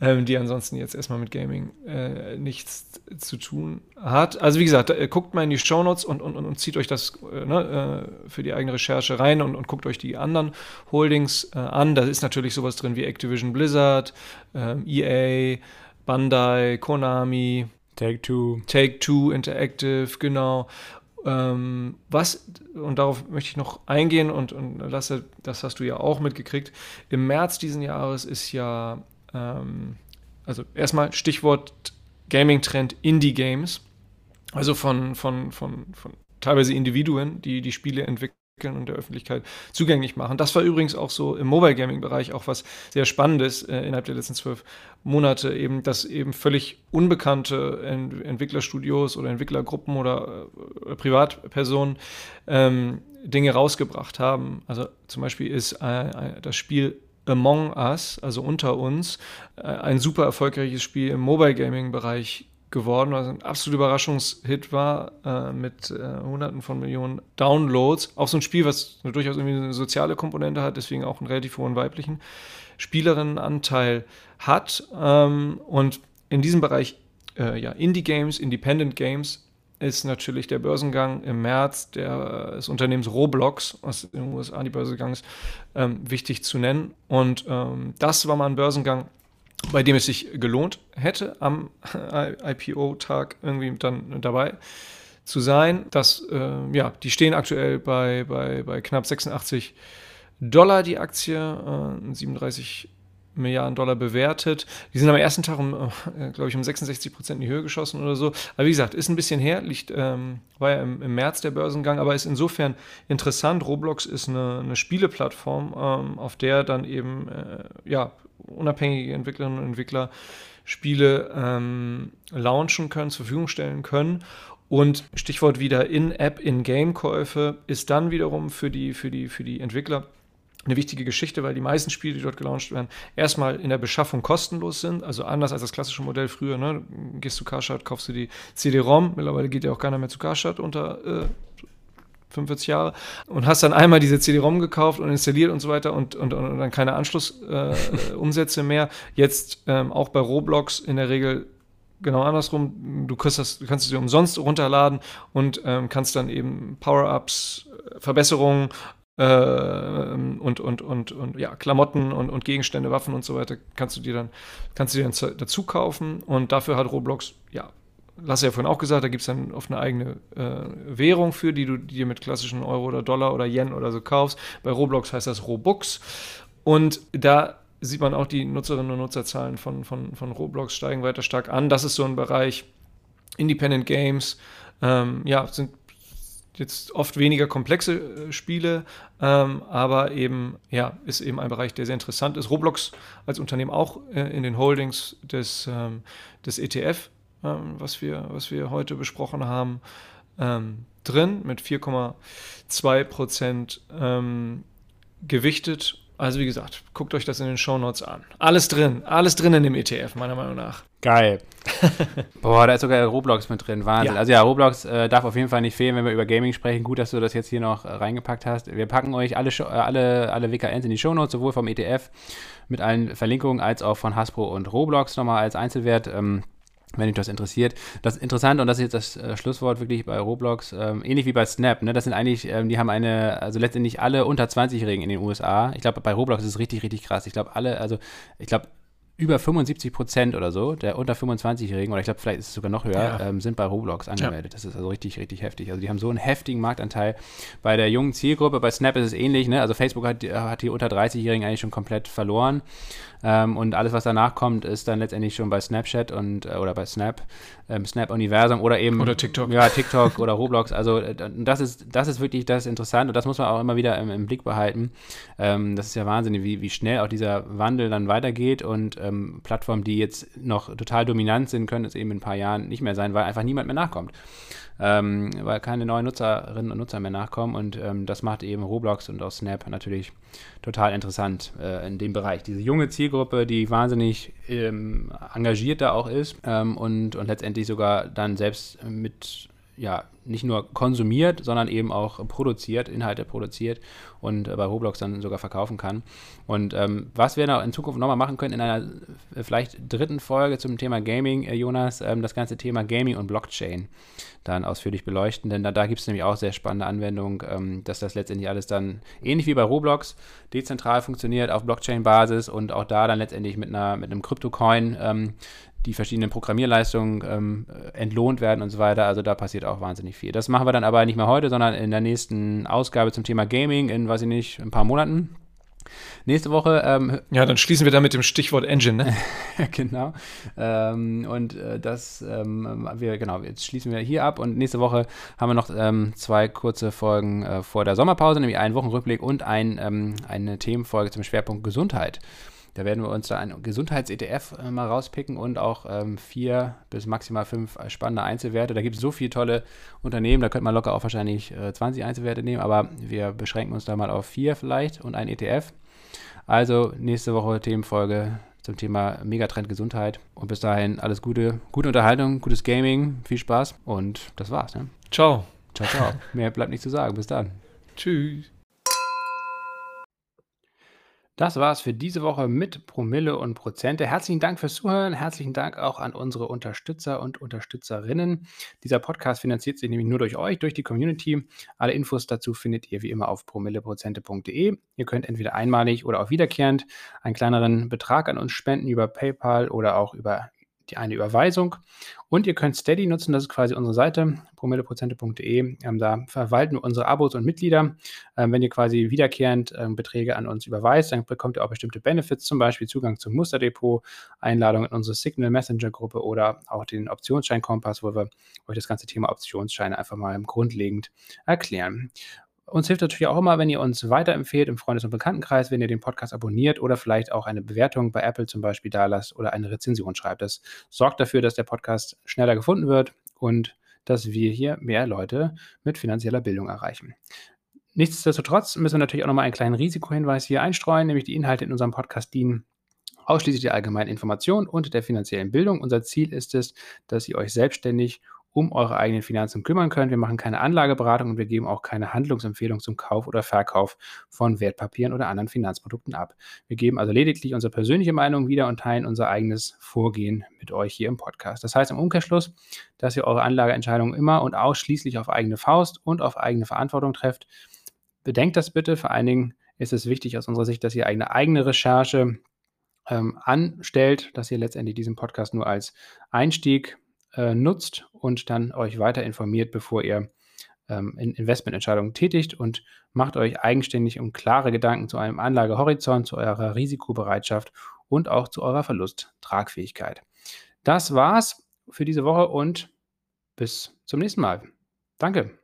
ähm, die ansonsten jetzt erstmal mit Gaming äh, nichts zu tun hat. Also wie gesagt, äh, guckt mal in die Shownotes und, und, und, zieht euch das äh, ne, äh, für die eigene Recherche rein und, und guckt euch die anderen Holdings äh, an. Da ist natürlich sowas drin wie Activision Blizzard, ähm, EA, Bandai, Konami. Take Two. Take Two Interactive, genau. Ähm, was, und darauf möchte ich noch eingehen und, und Lasse, das hast du ja auch mitgekriegt, im März diesen Jahres ist ja, ähm, also erstmal Stichwort Gaming-Trend Indie-Games, also von, von, von, von teilweise Individuen, die die Spiele entwickeln und der Öffentlichkeit zugänglich machen. Das war übrigens auch so im Mobile Gaming Bereich auch was sehr Spannendes äh, innerhalb der letzten zwölf Monate, eben, dass eben völlig unbekannte Ent Entwicklerstudios oder Entwicklergruppen oder äh, Privatpersonen ähm, Dinge rausgebracht haben. Also zum Beispiel ist äh, das Spiel Among Us, also unter uns, äh, ein super erfolgreiches Spiel im Mobile Gaming Bereich geworden, was ein absoluter Überraschungshit war, äh, mit äh, Hunderten von Millionen Downloads. Auch so ein Spiel, was durchaus irgendwie eine soziale Komponente hat, deswegen auch einen relativ hohen weiblichen Spielerinnenanteil hat. Ähm, und in diesem Bereich äh, ja, Indie-Games, Independent Games, ist natürlich der Börsengang im März der, des Unternehmens Roblox, was in den USA die Börse gegangen ist, ähm, wichtig zu nennen. Und ähm, das war mal ein Börsengang, bei dem es sich gelohnt hätte, am IPO-Tag irgendwie dann dabei zu sein. Das, äh, ja, die stehen aktuell bei, bei, bei knapp 86 Dollar die Aktie, äh, 37 Milliarden Dollar bewertet. Die sind am ersten Tag um, äh, glaube ich, um 66 Prozent in die Höhe geschossen oder so. Aber wie gesagt, ist ein bisschen her, liegt, ähm, war ja im, im, März der Börsengang, aber ist insofern interessant. Roblox ist eine, eine Spieleplattform, ähm, auf der dann eben äh, ja, unabhängige Entwicklerinnen und Entwickler Spiele ähm, launchen können, zur Verfügung stellen können. Und Stichwort wieder In-App, In-Game-Käufe ist dann wiederum für die, für, die, für die Entwickler eine wichtige Geschichte, weil die meisten Spiele, die dort gelauncht werden, erstmal in der Beschaffung kostenlos sind. Also anders als das klassische Modell früher. Ne? Gehst zu Carshot, kaufst du die CD-ROM. Mittlerweile geht ja auch keiner mehr zu Carshot unter äh, 45 Jahre und hast dann einmal diese CD-ROM gekauft und installiert und so weiter und, und, und dann keine Anschlussumsätze äh, mehr. Jetzt ähm, auch bei Roblox in der Regel genau andersrum. Du, kriegst das, kannst es umsonst runterladen und ähm, kannst dann eben Power-Ups, Verbesserungen äh, und, und, und, und ja, Klamotten und, und Gegenstände, Waffen und so weiter kannst du dir dann, kannst du dir dann dazu kaufen und dafür hat Roblox ja Lasse ja vorhin auch gesagt, da gibt es dann oft eine eigene äh, Währung für, die du dir mit klassischen Euro oder Dollar oder Yen oder so kaufst. Bei Roblox heißt das Robux. Und da sieht man auch die Nutzerinnen und Nutzerzahlen von, von, von Roblox steigen weiter stark an. Das ist so ein Bereich Independent Games. Ähm, ja, sind jetzt oft weniger komplexe äh, Spiele, ähm, aber eben, ja, ist eben ein Bereich, der sehr interessant ist. Roblox als Unternehmen auch äh, in den Holdings des, ähm, des ETF ähm, was, wir, was wir heute besprochen haben, ähm, drin mit 4,2 Prozent ähm, gewichtet. Also wie gesagt, guckt euch das in den Shownotes an. Alles drin, alles drin in dem ETF, meiner Meinung nach. Geil. Boah, da ist sogar Roblox mit drin. Wahnsinn. Ja. Also ja, Roblox äh, darf auf jeden Fall nicht fehlen, wenn wir über Gaming sprechen. Gut, dass du das jetzt hier noch äh, reingepackt hast. Wir packen euch alle, äh, alle, alle WKNs in die Shownotes, sowohl vom ETF mit allen Verlinkungen als auch von Hasbro und Roblox nochmal als Einzelwert. Ähm, wenn dich das interessiert. Das Interessante, und das ist jetzt das äh, Schlusswort wirklich bei Roblox, ähm, ähnlich wie bei Snap, ne? das sind eigentlich, ähm, die haben eine, also letztendlich alle unter 20-Jährigen in den USA. Ich glaube, bei Roblox ist es richtig, richtig krass. Ich glaube, alle, also ich glaube, über 75 Prozent oder so der unter 25-Jährigen, oder ich glaube, vielleicht ist es sogar noch höher, ja. ähm, sind bei Roblox angemeldet. Ja. Das ist also richtig, richtig heftig. Also die haben so einen heftigen Marktanteil. Bei der jungen Zielgruppe, bei Snap ist es ähnlich. Ne? Also Facebook hat, hat die unter 30-Jährigen eigentlich schon komplett verloren. Ähm, und alles, was danach kommt, ist dann letztendlich schon bei Snapchat und äh, oder bei Snap, ähm, Snap-Universum oder eben oder TikTok. Ja, TikTok oder Roblox. Also äh, das ist, das ist wirklich das Interessante und das muss man auch immer wieder im, im Blick behalten. Ähm, das ist ja Wahnsinn, wie, wie schnell auch dieser Wandel dann weitergeht und ähm, Plattformen, die jetzt noch total dominant sind, können es eben in ein paar Jahren nicht mehr sein, weil einfach niemand mehr nachkommt ähm, weil keine neuen Nutzerinnen und Nutzer mehr nachkommen. Und ähm, das macht eben Roblox und auch Snap natürlich total interessant äh, in dem Bereich. Diese junge Zielgruppe, die wahnsinnig ähm, engagiert da auch ist ähm, und, und letztendlich sogar dann selbst mit ja, nicht nur konsumiert, sondern eben auch produziert, Inhalte produziert und äh, bei Roblox dann sogar verkaufen kann. Und ähm, was wir noch in Zukunft nochmal machen können, in einer äh, vielleicht dritten Folge zum Thema Gaming, äh, Jonas, ähm, das ganze Thema Gaming und Blockchain dann ausführlich beleuchten, denn da, da gibt es nämlich auch sehr spannende Anwendungen, ähm, dass das letztendlich alles dann ähnlich wie bei Roblox dezentral funktioniert auf Blockchain-Basis und auch da dann letztendlich mit, einer, mit einem Krypto-Coin ähm, die verschiedenen Programmierleistungen ähm, entlohnt werden und so weiter. Also da passiert auch wahnsinnig viel. Das machen wir dann aber nicht mehr heute, sondern in der nächsten Ausgabe zum Thema Gaming in, weiß ich nicht, ein paar Monaten. Nächste Woche. Ähm, ja, dann schließen wir da mit dem Stichwort Engine, ne? genau. Ähm, und äh, das, ähm, wir, genau, jetzt schließen wir hier ab und nächste Woche haben wir noch ähm, zwei kurze Folgen äh, vor der Sommerpause, nämlich einen Wochenrückblick und ein, ähm, eine Themenfolge zum Schwerpunkt Gesundheit. Da werden wir uns da ein Gesundheits-ETF äh, mal rauspicken und auch ähm, vier bis maximal fünf äh, spannende Einzelwerte. Da gibt es so viele tolle Unternehmen, da könnte man locker auch wahrscheinlich äh, 20 Einzelwerte nehmen, aber wir beschränken uns da mal auf vier vielleicht und ein ETF. Also nächste Woche Themenfolge zum Thema Megatrend Gesundheit. Und bis dahin alles Gute, gute Unterhaltung, gutes Gaming, viel Spaß und das war's. Ne? Ciao. Ciao, ciao. Mehr bleibt nicht zu sagen. Bis dann. Tschüss. Das war's für diese Woche mit Promille und Prozente. Herzlichen Dank fürs Zuhören. Herzlichen Dank auch an unsere Unterstützer und Unterstützerinnen. Dieser Podcast finanziert sich nämlich nur durch euch, durch die Community. Alle Infos dazu findet ihr wie immer auf promilleprozente.de. Ihr könnt entweder einmalig oder auch wiederkehrend einen kleineren Betrag an uns spenden über PayPal oder auch über die eine Überweisung. Und ihr könnt Steady nutzen, das ist quasi unsere Seite, promilleprozente.de. Ähm, da verwalten wir unsere Abos und Mitglieder. Ähm, wenn ihr quasi wiederkehrend ähm, Beträge an uns überweist, dann bekommt ihr auch bestimmte Benefits, zum Beispiel Zugang zum Musterdepot, Einladung in unsere Signal Messenger Gruppe oder auch den Optionsschein-Kompass, wo wir euch das ganze Thema Optionsscheine einfach mal grundlegend erklären. Uns hilft natürlich auch immer, wenn ihr uns weiterempfehlt im Freundes- und Bekanntenkreis, wenn ihr den Podcast abonniert oder vielleicht auch eine Bewertung bei Apple zum Beispiel da lasst oder eine Rezension schreibt. Das sorgt dafür, dass der Podcast schneller gefunden wird und dass wir hier mehr Leute mit finanzieller Bildung erreichen. Nichtsdestotrotz müssen wir natürlich auch nochmal einen kleinen Risikohinweis hier einstreuen, nämlich die Inhalte in unserem Podcast dienen ausschließlich der allgemeinen Information und der finanziellen Bildung. Unser Ziel ist es, dass ihr euch selbstständig um eure eigenen Finanzen kümmern könnt. Wir machen keine Anlageberatung und wir geben auch keine Handlungsempfehlung zum Kauf oder Verkauf von Wertpapieren oder anderen Finanzprodukten ab. Wir geben also lediglich unsere persönliche Meinung wieder und teilen unser eigenes Vorgehen mit euch hier im Podcast. Das heißt im Umkehrschluss, dass ihr eure Anlageentscheidungen immer und ausschließlich auf eigene Faust und auf eigene Verantwortung trefft. Bedenkt das bitte. Vor allen Dingen ist es wichtig aus unserer Sicht, dass ihr eine eigene Recherche ähm, anstellt, dass ihr letztendlich diesen Podcast nur als Einstieg äh, nutzt und dann euch weiter informiert, bevor ihr ähm, in Investmententscheidungen tätigt und macht euch eigenständig und klare Gedanken zu einem Anlagehorizont, zu eurer Risikobereitschaft und auch zu eurer Verlusttragfähigkeit. Das war's für diese Woche und bis zum nächsten Mal. Danke.